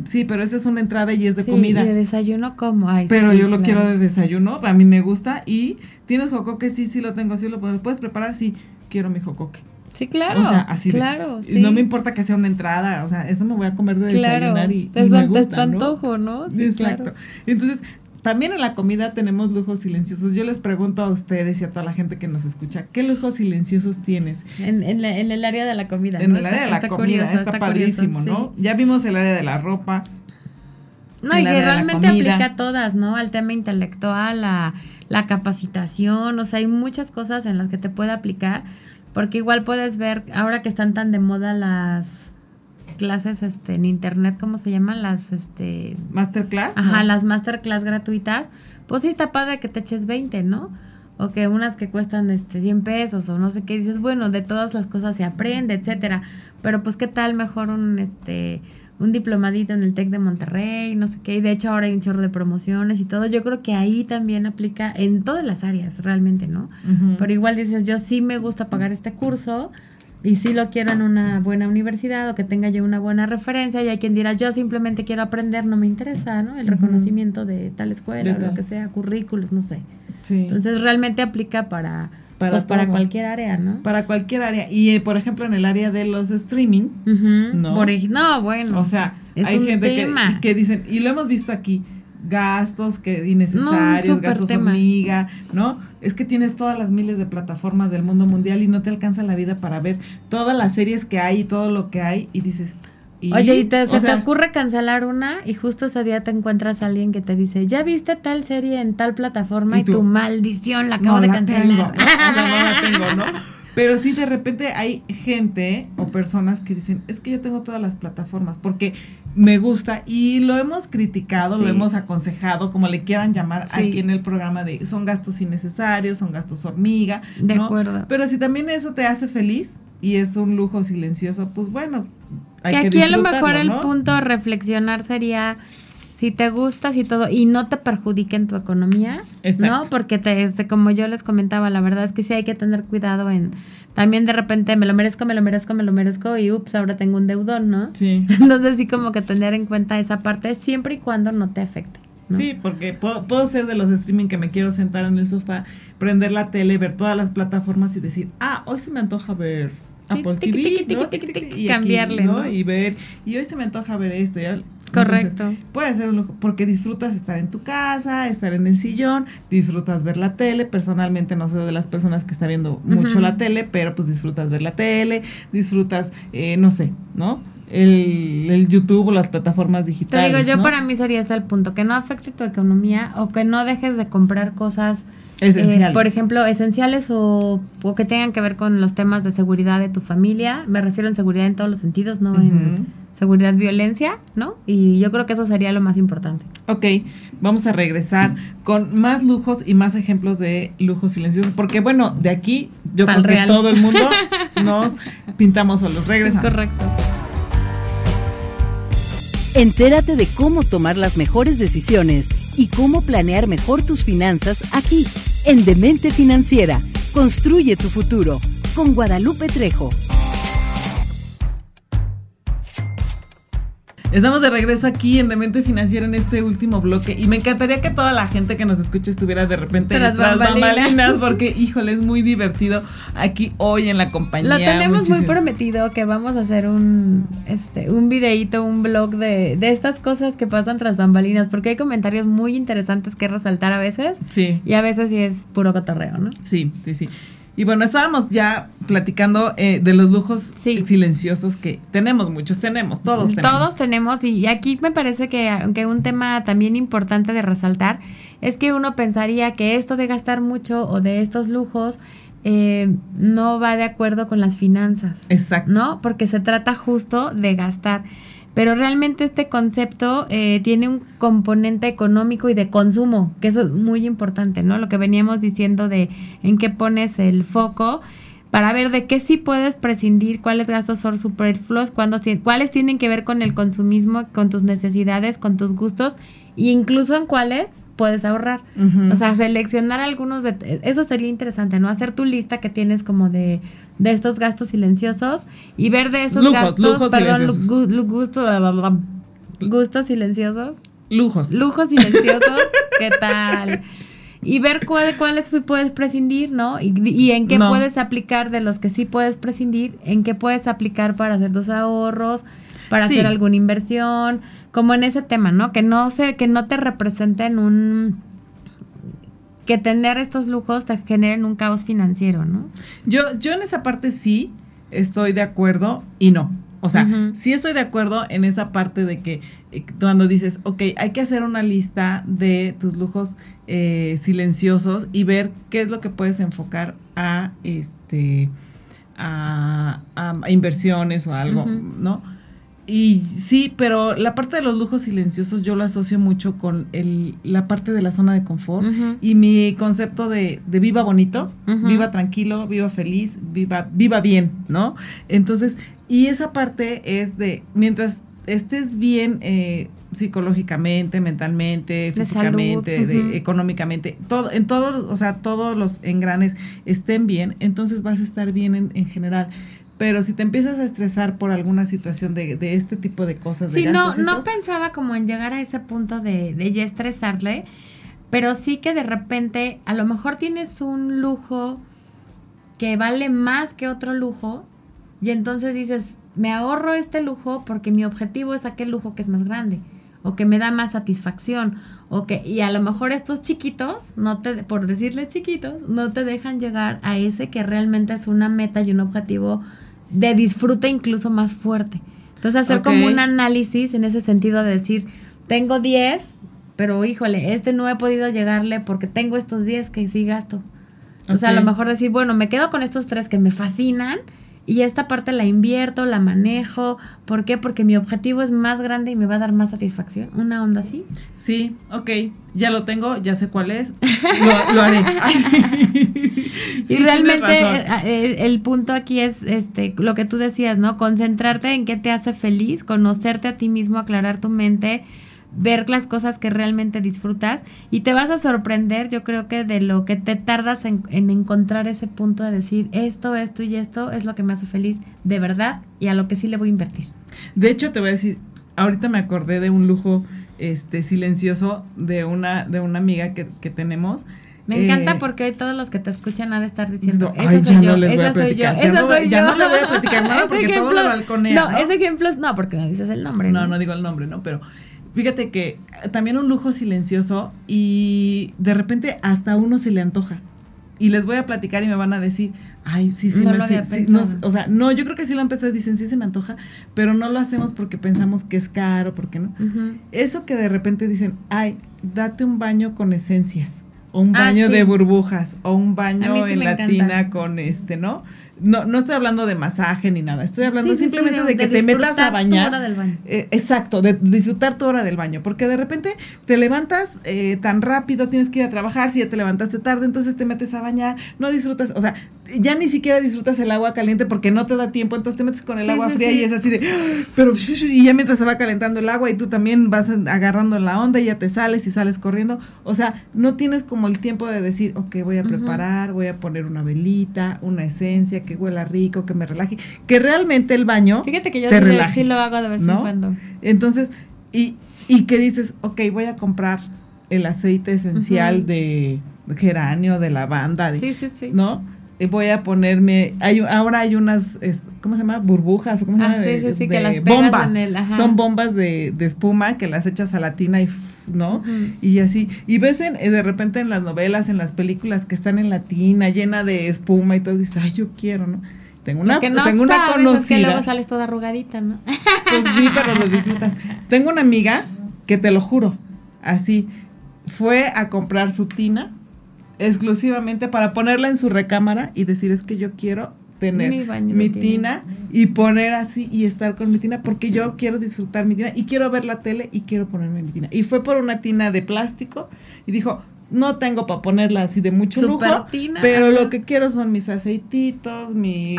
Sí, pero esa es una entrada y es de comida. ¿Y de desayuno cómo? Ay, pero yo lo quiero de desayuno, a mí me gusta. Y tienes jocoque, sí, sí lo tengo, sí lo puedes preparar, sí, quiero mi jocoque. Sí, claro. O sea, así claro, No me importa que sea una entrada, o sea, eso me voy a comer de desayunar y, me gusta, antojo, ¿no? Sí, exacto. Entonces, también en la comida tenemos lujos silenciosos. Yo les pregunto a ustedes y a toda la gente que nos escucha, ¿qué lujos silenciosos tienes? En, en, el área de la comida. En el área de la comida, está, padrísimo, ¿no? Ya vimos el área de la ropa. No, y que realmente aplica a todas, ¿no? Al tema intelectual, a la capacitación, o sea, hay muchas cosas en las que te puede aplicar, porque igual puedes ver, ahora que están tan de moda las clases este, en internet, ¿cómo se llaman? Las, este... Masterclass. Ajá, las masterclass gratuitas. Pues sí está padre que te eches 20, ¿no? O que unas que cuestan este 100 pesos o no sé qué, dices, bueno, de todas las cosas se aprende, etcétera. Pero pues qué tal mejor un este un diplomadito en el TEC de Monterrey, no sé qué, y de hecho ahora hay un chorro de promociones y todo. Yo creo que ahí también aplica en todas las áreas, realmente, ¿no? Pero igual dices, yo sí me gusta pagar este curso, y si lo quiero en una buena universidad o que tenga yo una buena referencia y hay quien dirá yo simplemente quiero aprender no me interesa no el reconocimiento de tal escuela o lo que sea currículos no sé entonces realmente aplica para para, pues para cualquier área, ¿no? Para cualquier área. Y, eh, por ejemplo, en el área de los streaming, ¿no? no, bueno. O sea, hay gente que, que, dicen, y lo hemos visto aquí, gastos que innecesarios, gastos hormiga, ¿no? Es que tienes todas las miles de plataformas del mundo mundial y no te alcanza la vida para ver todas las series que hay y todo lo que hay y dices, Oye, y te, se te ocurre cancelar una y justo ese día te encuentras a alguien que te dice, ya viste tal serie en tal plataforma y, tu maldición la acabo de cancelar. o sea, no la tengo, ¿no? Pero sí, de repente hay gente o personas que dicen, es que yo tengo todas las plataformas porque me gusta y lo hemos criticado, lo hemos aconsejado, como le quieran llamar aquí en el programa de son gastos innecesarios, son gastos hormiga. De acuerdo. Pero si también eso te hace feliz y es un lujo silencioso, pues bueno. Hay que, aquí a lo mejor el punto reflexionar sería si te gustas y todo y no te perjudique en tu economía, ¿no? Porque te, este, como yo les comentaba, la verdad es que sí hay que tener cuidado en también de repente me lo merezco, me lo merezco, me lo merezco y ups, ahora tengo un deudón, ¿no? Sí. Entonces sí como que tener en cuenta esa parte siempre y cuando no te afecte. Sí, porque puedo, puedo ser de los streaming que me quiero sentar en el sofá, prender la tele, ver todas las plataformas y decir, ah, hoy se me antoja ver Apple TV, y cambiarle, ¿no? Y ver, y hoy se me antoja ver esto, ya Correcto. puede ser un lujo, porque disfrutas estar en tu casa, estar en el sillón, disfrutas ver la tele. Personalmente no soy de las personas que está viendo mucho la tele, pero pues disfrutas ver la tele, disfrutas, eh, no sé, ¿no? El, el, YouTube o las plataformas digitales. Te digo, yo para mí sería ese el punto, que no afecte tu economía o que no dejes de comprar cosas Esenciales. Eh, por ejemplo, esenciales o, o, que tengan que ver con los temas de seguridad de tu familia. Me refiero en seguridad en todos los sentidos, no en seguridad, violencia, ¿no? Y yo creo que eso sería lo más importante. Ok, vamos a regresar con más lujos y más ejemplos de lujos silenciosos, porque bueno, de aquí yo creo que todo el mundo nos pintamos solos. Regresamos. Correcto. Entérate de cómo tomar las mejores decisiones y cómo planear mejor tus finanzas aquí, en Demente Financiera. Construye tu futuro con Guadalupe Trejo. Estamos de regreso aquí en Demente Financiera en este último bloque y me encantaría que toda la gente que nos escuche estuviera de repente tras, bambalinas. porque híjole, es muy divertido aquí hoy en la compañía. Lo tenemos muy prometido que vamos a hacer un este un videíto, un blog de, de estas cosas que pasan tras bambalinas, porque hay comentarios muy interesantes que resaltar a veces. Sí. Y a veces sí es puro cotorreo, ¿no? Sí, sí, sí. Y bueno, estábamos ya platicando eh, de los lujos silenciosos que tenemos, muchos tenemos, todos tenemos. Todos tenemos, y aquí me parece que aunque un tema también importante de resaltar es que uno pensaría que esto de gastar mucho o de estos lujos eh, no va de acuerdo con las finanzas. Exacto. ¿No? Porque se trata justo de gastar. Pero realmente este concepto eh, tiene un componente económico y de consumo, que eso es muy importante, ¿no? Lo que veníamos diciendo de en qué pones el foco para ver de qué sí puedes prescindir, cuáles gastos son superfluos, cuáles tienen que ver con el consumismo, con tus necesidades, con tus gustos, e incluso en cuáles puedes ahorrar. O sea, seleccionar algunos de... Eso sería interesante, ¿no? Hacer tu lista que tienes como de de estos gastos silenciosos y ver de esos gastos, perdón, gustos, gustos silenciosos. Lujos. Lujos silenciosos, ¿qué tal? Y ver cuáles puedes prescindir, ¿no? Y, en qué puedes aplicar de los que sí puedes prescindir, en qué puedes aplicar para hacer tus ahorros, para hacer alguna inversión, como en ese tema, ¿no? Que no se, que no te representen un que tener estos lujos te generen un caos financiero, ¿no? Yo, yo en esa parte sí estoy de acuerdo y no. O sea, sí estoy de acuerdo en esa parte de que eh, cuando dices, ok, hay que hacer una lista de tus lujos eh, silenciosos y ver qué es lo que puedes enfocar a este a, inversiones o algo, ¿no? Y sí, pero la parte de los lujos silenciosos yo lo asocio mucho con el, la parte de la zona de confort y mi concepto de, de viva bonito, viva tranquilo, viva feliz, viva, viva bien, ¿no? Entonces, y esa parte es de, mientras estés bien eh, psicológicamente, mentalmente, físicamente, económicamente, todo, en todos, o sea, todos los engranes estén bien, entonces vas a estar bien en, en general pero si te empiezas a estresar por alguna situación de, de este tipo de cosas, sí, no, no pensaba como en llegar a ese punto de, de ya estresarle, pero sí que de repente a lo mejor tienes un lujo que vale más que otro lujo y entonces dices, me ahorro este lujo porque mi objetivo es aquel lujo que es más grande o que me da más satisfacción o que y a lo mejor estos chiquitos no te por decirles chiquitos no te dejan llegar a ese que realmente es una meta y un objetivo de disfrute incluso más fuerte. Entonces hacer como un análisis en ese sentido de decir, tengo 10, pero híjole, este no he podido llegarle porque tengo estos 10 que sí gasto. O sea, a lo mejor decir, bueno, me quedo con estos tres que me fascinan y esta parte la invierto, la manejo. ¿Por qué? Porque mi objetivo es más grande y me va a dar más satisfacción. ¿Una onda así? Sí, ok. Ya lo tengo, ya sé cuál es. Lo, haré. y realmente eh, eh, el, punto aquí es este lo que tú decías, ¿no? Concentrarte en qué te hace feliz, conocerte a ti mismo, aclarar tu mente ver las cosas que realmente disfrutas y te vas a sorprender, yo creo que de lo que te tardas en, encontrar ese punto de decir esto, esto y esto es lo que me hace feliz de verdad y a lo que sí le voy a invertir. De hecho, te voy a decir, ahorita me acordé de un lujo este silencioso de una, de una amiga que, tenemos. Me encanta eh, porque hoy todos los que te escuchan han de estar diciendo, esa soy yo, esa soy yo, esa soy yo. Ya no le voy a platicar nada porque todo lo balconea. No, ¿no? ese ejemplo es, no, porque no dices el nombre. No, no, digo el nombre, ¿no? Pero Fíjate que también un lujo silencioso y de repente hasta uno se le antoja. Y les voy a platicar y me van a decir, ay, sí, sí, no me, lo o sea, no, yo creo que sí lo empecé, dicen, sí se me antoja, pero no lo hacemos porque pensamos que es caro, porque no. Eso que de repente dicen, ay, date un baño con esencias, o un ah, baño de burbujas, o un baño en latina con este, ¿no? No, no estoy hablando de masaje ni nada, estoy hablando simplemente de, que te metas a bañar. Tu hora del baño. Eh, exacto, de disfrutar tu hora del baño, porque de repente te levantas eh, tan rápido, tienes que ir a trabajar, si ya te levantaste tarde, entonces te metes a bañar, no disfrutas, o sea, ya ni siquiera disfrutas el agua caliente porque no te da tiempo, entonces te metes con el agua fría y es así de, pero, y ya mientras se va calentando el agua y tú también vas agarrando la onda y ya te sales y sales corriendo, o sea, no tienes como el tiempo de decir, ok, voy a preparar, voy a poner una velita, una esencia, que huela rico, que me relaje, que realmente el baño Fíjate que yo te sí, lo hago de vez en cuando. Entonces, y, y que dices, ok, voy a comprar el aceite esencial de geranio, de lavanda, de, sí, sí, sí. ¿no? Voy a ponerme, hay, ahora hay unas, ¿cómo se llama? Burbujas, ¿cómo se ah, llama? Sí, sí, sí, que las bombas. En el, Son bombas de, espuma que las echas a la tina y, ¿no? Y así, y ves en, de repente en las novelas, en las películas que están en la tina, llena de espuma y todo, dices, ay, yo quiero, ¿no? Tengo una, tengo una conocida. Es que luego sales toda arrugadita, ¿no? Pues sí, pero lo disfrutas. Tengo una amiga que te lo juro, así, fue a comprar su tina exclusivamente para ponerla en su recámara y decir es que yo quiero tener mi, tina, y poner así y estar con mi tina porque yo quiero disfrutar mi tina y quiero ver la tele y quiero ponerme mi tina. Y fue por una tina de plástico y dijo, no tengo para ponerla así de mucho lujo, pero lo que quiero son mis aceititos, mi...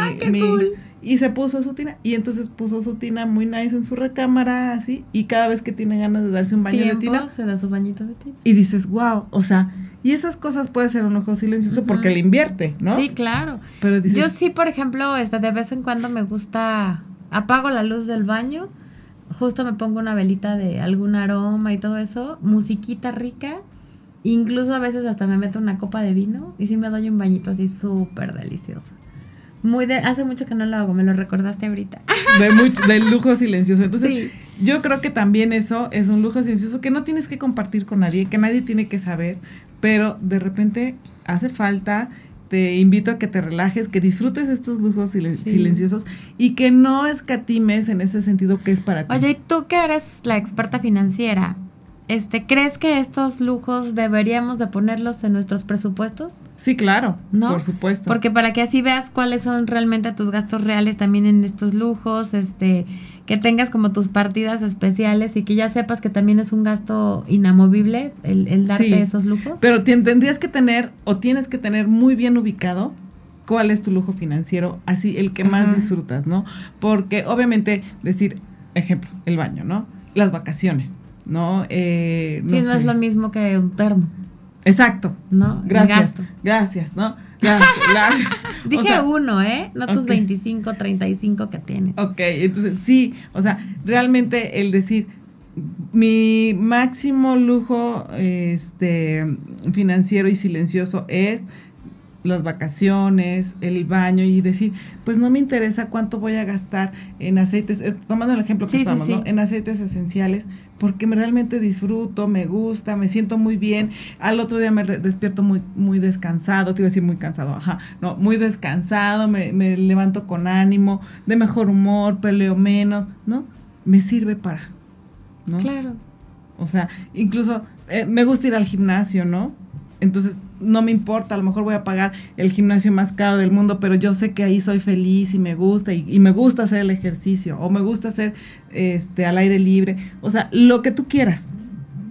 Y se puso su tina y entonces puso su tina muy nice en su recámara así y cada vez que tiene ganas de darse un baño de tina... Se da su bañito de tina. Y dices, wow, o sea y esas cosas puede ser un ojo silencioso porque le invierte, ¿no? Sí, claro. Pero Yo sí, por ejemplo, este, de vez en cuando me gusta, apago la luz del baño, justo me pongo una velita de algún aroma y todo eso, musiquita rica, incluso a veces hasta me meto una copa de vino y sí me doy un bañito así súper delicioso. Muy de, hace mucho que no lo hago, me lo recordaste ahorita. De mucho, del lujo silencioso. Entonces, yo creo que también eso es un lujo silencioso que no tienes que compartir con nadie, que nadie tiene que saber, pero de repente hace falta, te invito a que te relajes, que disfrutes estos lujos silenciosos y que no escatimes en ese sentido que es para ti. Oye, tú que eres la experta financiera, este, ¿crees que estos lujos deberíamos de ponerlos en nuestros presupuestos? Sí, claro, ¿No? por supuesto. Porque para que así veas cuáles son realmente tus gastos reales también en estos lujos, este, que tengas como tus partidas especiales y que ya sepas que también es un gasto inamovible el, darte esos lujos. Pero tendrías que tener o tienes que tener muy bien ubicado cuál es tu lujo financiero, así el que más disfrutas, ¿no? Porque obviamente decir, ejemplo, el baño, ¿no? Las vacaciones, ¿no? Eh, sí, no es lo mismo que un termo. Exacto. ¿No? Gracias. Gracias, ¿no? Dije uno, ¿eh? No tus 25, 35 que tienes. Ok, entonces sí, o sea, realmente el decir, mi máximo lujo este, financiero y silencioso es las vacaciones, el baño y decir, pues no me interesa cuánto voy a gastar en aceites, eh, tomando el ejemplo que estamos, ¿no? En aceites esenciales, porque me realmente disfruto, me gusta, me siento muy bien. Al otro día me despierto muy, muy descansado, te iba a decir muy cansado, ajá, no, muy descansado, me, me levanto con ánimo, de mejor humor, peleo menos, ¿no? Me sirve para, ¿no? Claro. O sea, incluso eh, me gusta ir al gimnasio, ¿no? Entonces, no me importa, a lo mejor voy a pagar el gimnasio más caro del mundo, pero yo sé que ahí soy feliz y me gusta, y, me gusta hacer el ejercicio, o me gusta hacer este al aire libre, o sea, lo que tú quieras,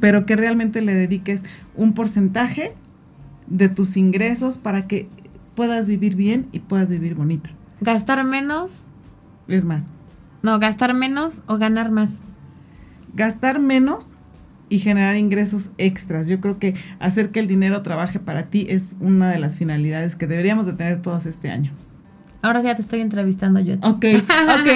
pero que realmente le dediques un porcentaje de tus ingresos para que puedas vivir bien y puedas vivir bonita. ¿Gastar menos? Es más. No, gastar menos o ganar más. Gastar menos y generar ingresos extras. Yo creo que hacer que el dinero trabaje para ti es una de las finalidades que deberíamos de tener todos este año. Ahora ya te estoy entrevistando yo. Ok, ok.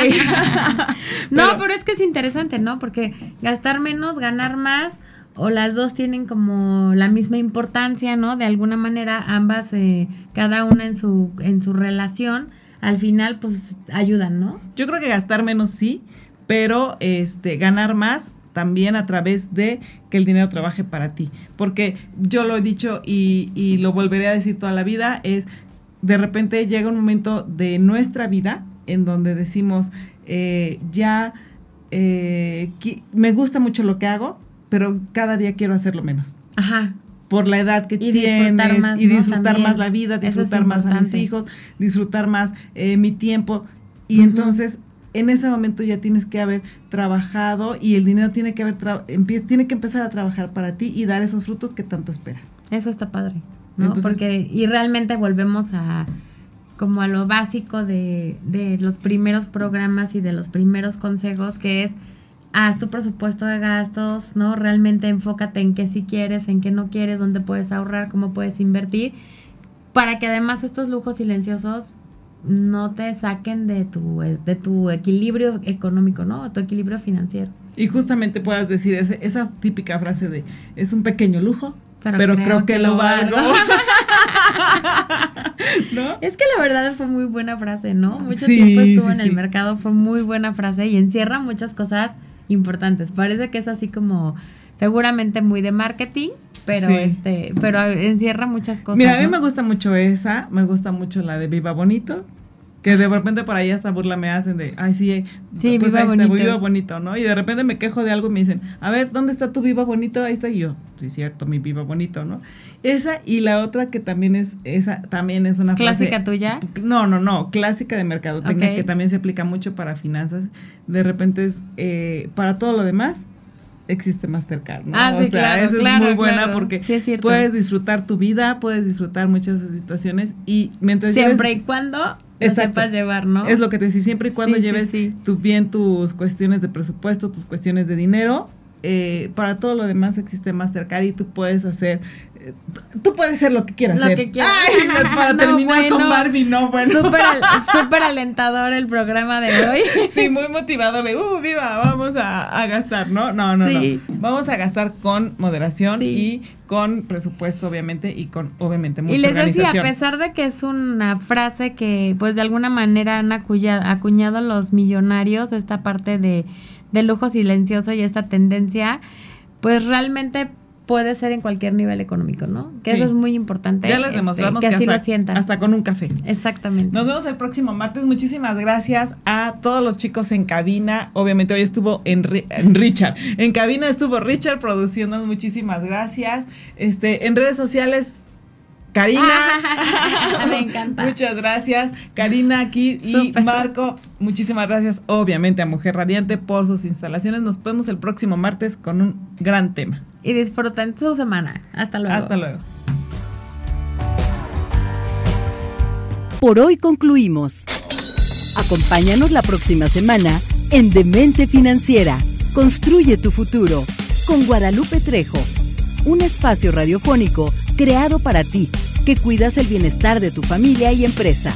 no, pero, es que es interesante, ¿no? Porque gastar menos, ganar más, o las dos tienen como la misma importancia, ¿no? De alguna manera, ambas, eh, cada una en su, en su relación, al final, pues ayudan, ¿no? Yo creo que gastar menos sí, pero este, ganar más también a través de que el dinero trabaje para ti. Porque yo lo he dicho y, lo volveré a decir toda la vida, es de repente llega un momento de nuestra vida en donde decimos, eh, ya eh, me gusta mucho lo que hago, pero cada día quiero hacerlo menos. Ajá. Por la edad que tienes y disfrutar más la vida, disfrutar más a mis hijos, disfrutar más eh, mi tiempo. Y entonces en ese momento ya tienes que haber trabajado y el dinero tiene que haber tiene que empezar a trabajar para ti y dar esos frutos que tanto esperas. Eso está padre, ¿no? Porque y realmente volvemos a como a lo básico de, de los primeros programas y de los primeros consejos que es haz tu presupuesto de gastos, ¿no? Realmente enfócate en qué sí quieres, en qué no quieres, dónde puedes ahorrar, cómo puedes invertir, para que además estos lujos silenciosos no te saquen de tu, de tu equilibrio económico, ¿no? Tu equilibrio financiero. Y justamente puedas decir esa típica frase de, es un pequeño lujo, pero, creo, que, lo valgo. ¿No? Es que la verdad fue muy buena frase, ¿no? Mucho tiempo estuvo en el mercado, fue muy buena frase y encierra muchas cosas importantes. Parece que es así como seguramente muy de marketing, pero este, pero encierra muchas cosas. Mira, a mí me gusta mucho esa, me gusta mucho la de Viva Bonito. Que de repente por ahí hasta burla me hacen de, ay, sí, sí pues viva, bonito. viva bonito, ¿no? Y de repente me quejo de algo y me dicen, a ver, ¿dónde está tu viva bonito? Ahí está y yo, sí, cierto, mi viva bonito, ¿no? Esa y la otra que también es, esa también es una ¿Clásica tuya? No, no, no, clásica de mercadotecnia que también se aplica mucho para finanzas. De repente es, eh, para todo lo demás, existe Mastercard, ¿no? Ah, o sea, esa es muy buena porque puedes disfrutar tu vida, puedes disfrutar muchas situaciones y mientras siempre y cuando lo sepas llevar, ¿no? Es lo que te decía, siempre y cuando lleves tu, bien tus cuestiones de presupuesto, tus cuestiones de dinero, eh, para todo lo demás existe Mastercard y tú puedes hacer tú puedes ser lo que quieras lo Que quieras. para terminar con Barbie, no, bueno. Súper alentador el programa de hoy. Sí, muy motivador de, uh, viva, vamos a, gastar, ¿no? No, no, no. Vamos a gastar con moderación y con presupuesto, obviamente, y con, obviamente, mucha Y les decía, a pesar de que es una frase que, pues, de alguna manera han acuñado, acuñado los millonarios, esta parte de, de lujo silencioso y esta tendencia, pues realmente puede ser en cualquier nivel económico, ¿no? Que eso es muy importante. Ya les este, demostramos que, así hasta, lo sientan. hasta con un café. Exactamente. Nos vemos el próximo martes. Muchísimas gracias a todos los chicos en cabina. Obviamente hoy estuvo en, Richard. En cabina estuvo Richard produciendo. Muchísimas gracias. Este, en redes sociales Karina. Me encanta. Muchas gracias. Karina aquí y Marco. Muchísimas gracias, obviamente, a Mujer Radiante por sus instalaciones. Nos vemos el próximo martes con un gran tema. Y disfruten su semana. Hasta luego. Hasta luego. Por hoy concluimos. Acompáñanos la próxima semana en Demente Financiera. Construye tu futuro con Guadalupe Trejo. Un espacio radiofónico creado para ti, que cuidas el bienestar de tu familia y empresa.